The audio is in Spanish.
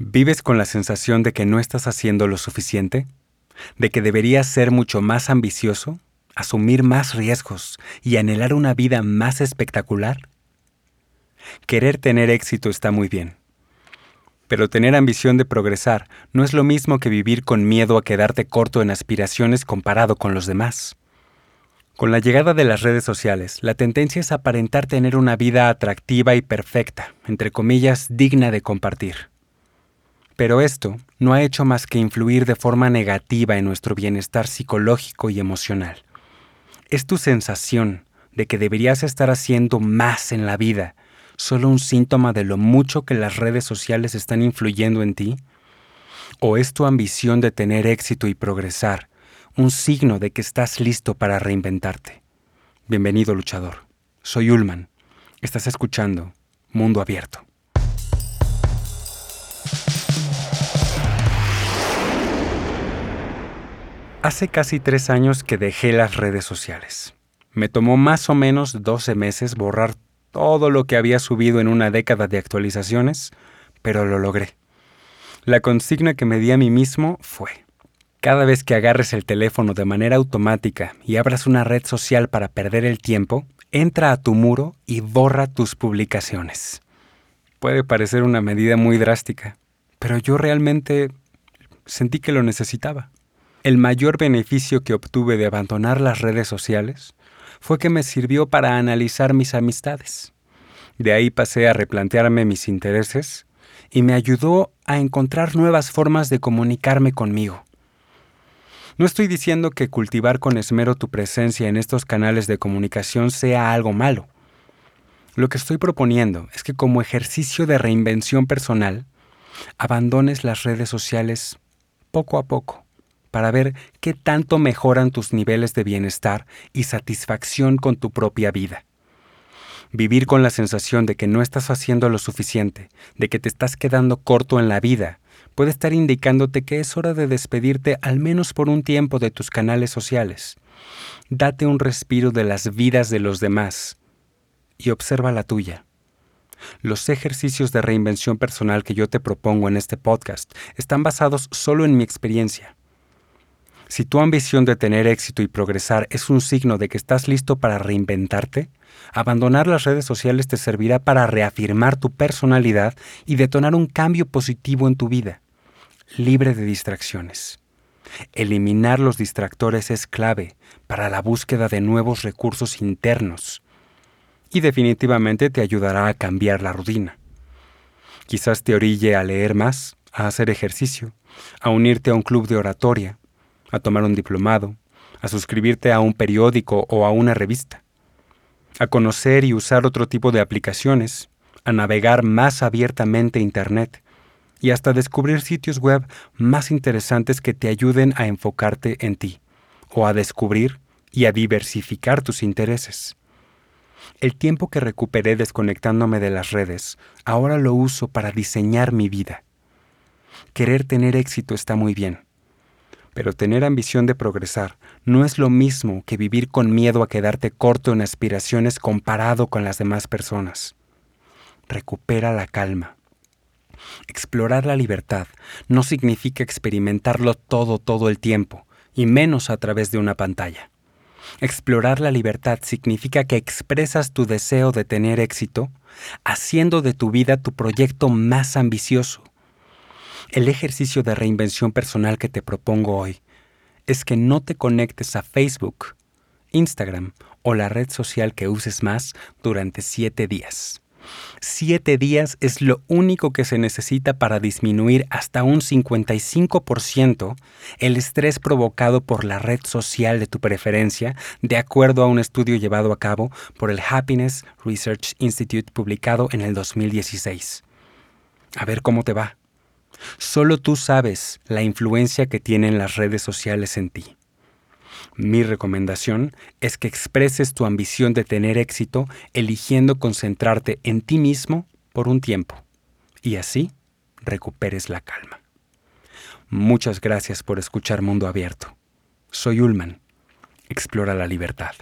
¿Vives con la sensación de que no estás haciendo lo suficiente? ¿De que deberías ser mucho más ambicioso, asumir más riesgos y anhelar una vida más espectacular? Querer tener éxito está muy bien, pero tener ambición de progresar no es lo mismo que vivir con miedo a quedarte corto en aspiraciones comparado con los demás. Con la llegada de las redes sociales, la tendencia es aparentar tener una vida atractiva y perfecta, entre comillas, digna de compartir. Pero esto no ha hecho más que influir de forma negativa en nuestro bienestar psicológico y emocional. ¿Es tu sensación de que deberías estar haciendo más en la vida solo un síntoma de lo mucho que las redes sociales están influyendo en ti? ¿O es tu ambición de tener éxito y progresar un signo de que estás listo para reinventarte? Bienvenido luchador. Soy Ullman. Estás escuchando Mundo Abierto. Hace casi tres años que dejé las redes sociales. Me tomó más o menos 12 meses borrar todo lo que había subido en una década de actualizaciones, pero lo logré. La consigna que me di a mí mismo fue, cada vez que agarres el teléfono de manera automática y abras una red social para perder el tiempo, entra a tu muro y borra tus publicaciones. Puede parecer una medida muy drástica, pero yo realmente sentí que lo necesitaba. El mayor beneficio que obtuve de abandonar las redes sociales fue que me sirvió para analizar mis amistades. De ahí pasé a replantearme mis intereses y me ayudó a encontrar nuevas formas de comunicarme conmigo. No estoy diciendo que cultivar con esmero tu presencia en estos canales de comunicación sea algo malo. Lo que estoy proponiendo es que como ejercicio de reinvención personal, abandones las redes sociales poco a poco para ver qué tanto mejoran tus niveles de bienestar y satisfacción con tu propia vida. Vivir con la sensación de que no estás haciendo lo suficiente, de que te estás quedando corto en la vida, puede estar indicándote que es hora de despedirte al menos por un tiempo de tus canales sociales. Date un respiro de las vidas de los demás y observa la tuya. Los ejercicios de reinvención personal que yo te propongo en este podcast están basados solo en mi experiencia. Si tu ambición de tener éxito y progresar es un signo de que estás listo para reinventarte, abandonar las redes sociales te servirá para reafirmar tu personalidad y detonar un cambio positivo en tu vida, libre de distracciones. Eliminar los distractores es clave para la búsqueda de nuevos recursos internos y definitivamente te ayudará a cambiar la rutina. Quizás te orille a leer más, a hacer ejercicio, a unirte a un club de oratoria, a tomar un diplomado, a suscribirte a un periódico o a una revista, a conocer y usar otro tipo de aplicaciones, a navegar más abiertamente Internet y hasta descubrir sitios web más interesantes que te ayuden a enfocarte en ti o a descubrir y a diversificar tus intereses. El tiempo que recuperé desconectándome de las redes, ahora lo uso para diseñar mi vida. Querer tener éxito está muy bien, pero tener ambición de progresar no es lo mismo que vivir con miedo a quedarte corto en aspiraciones comparado con las demás personas. Recupera la calma. Explorar la libertad no significa experimentarlo todo todo el tiempo, y menos a través de una pantalla. Explorar la libertad significa que expresas tu deseo de tener éxito, haciendo de tu vida tu proyecto más ambicioso, el ejercicio de reinvención personal que te propongo hoy es que no te conectes a Facebook, Instagram o la red social que uses más durante siete días. Siete días es lo único que se necesita para disminuir hasta un 55% el estrés provocado por la red social de tu preferencia, de acuerdo a un estudio llevado a cabo por el Happiness Research Institute publicado en el 2016. A ver cómo te va. Solo tú sabes la influencia que tienen las redes sociales en ti. Mi recomendación es que expreses tu ambición de tener éxito eligiendo concentrarte en ti mismo por un tiempo y así recuperes la calma. Muchas gracias por escuchar Mundo Abierto. Soy Ullman. Explora la libertad.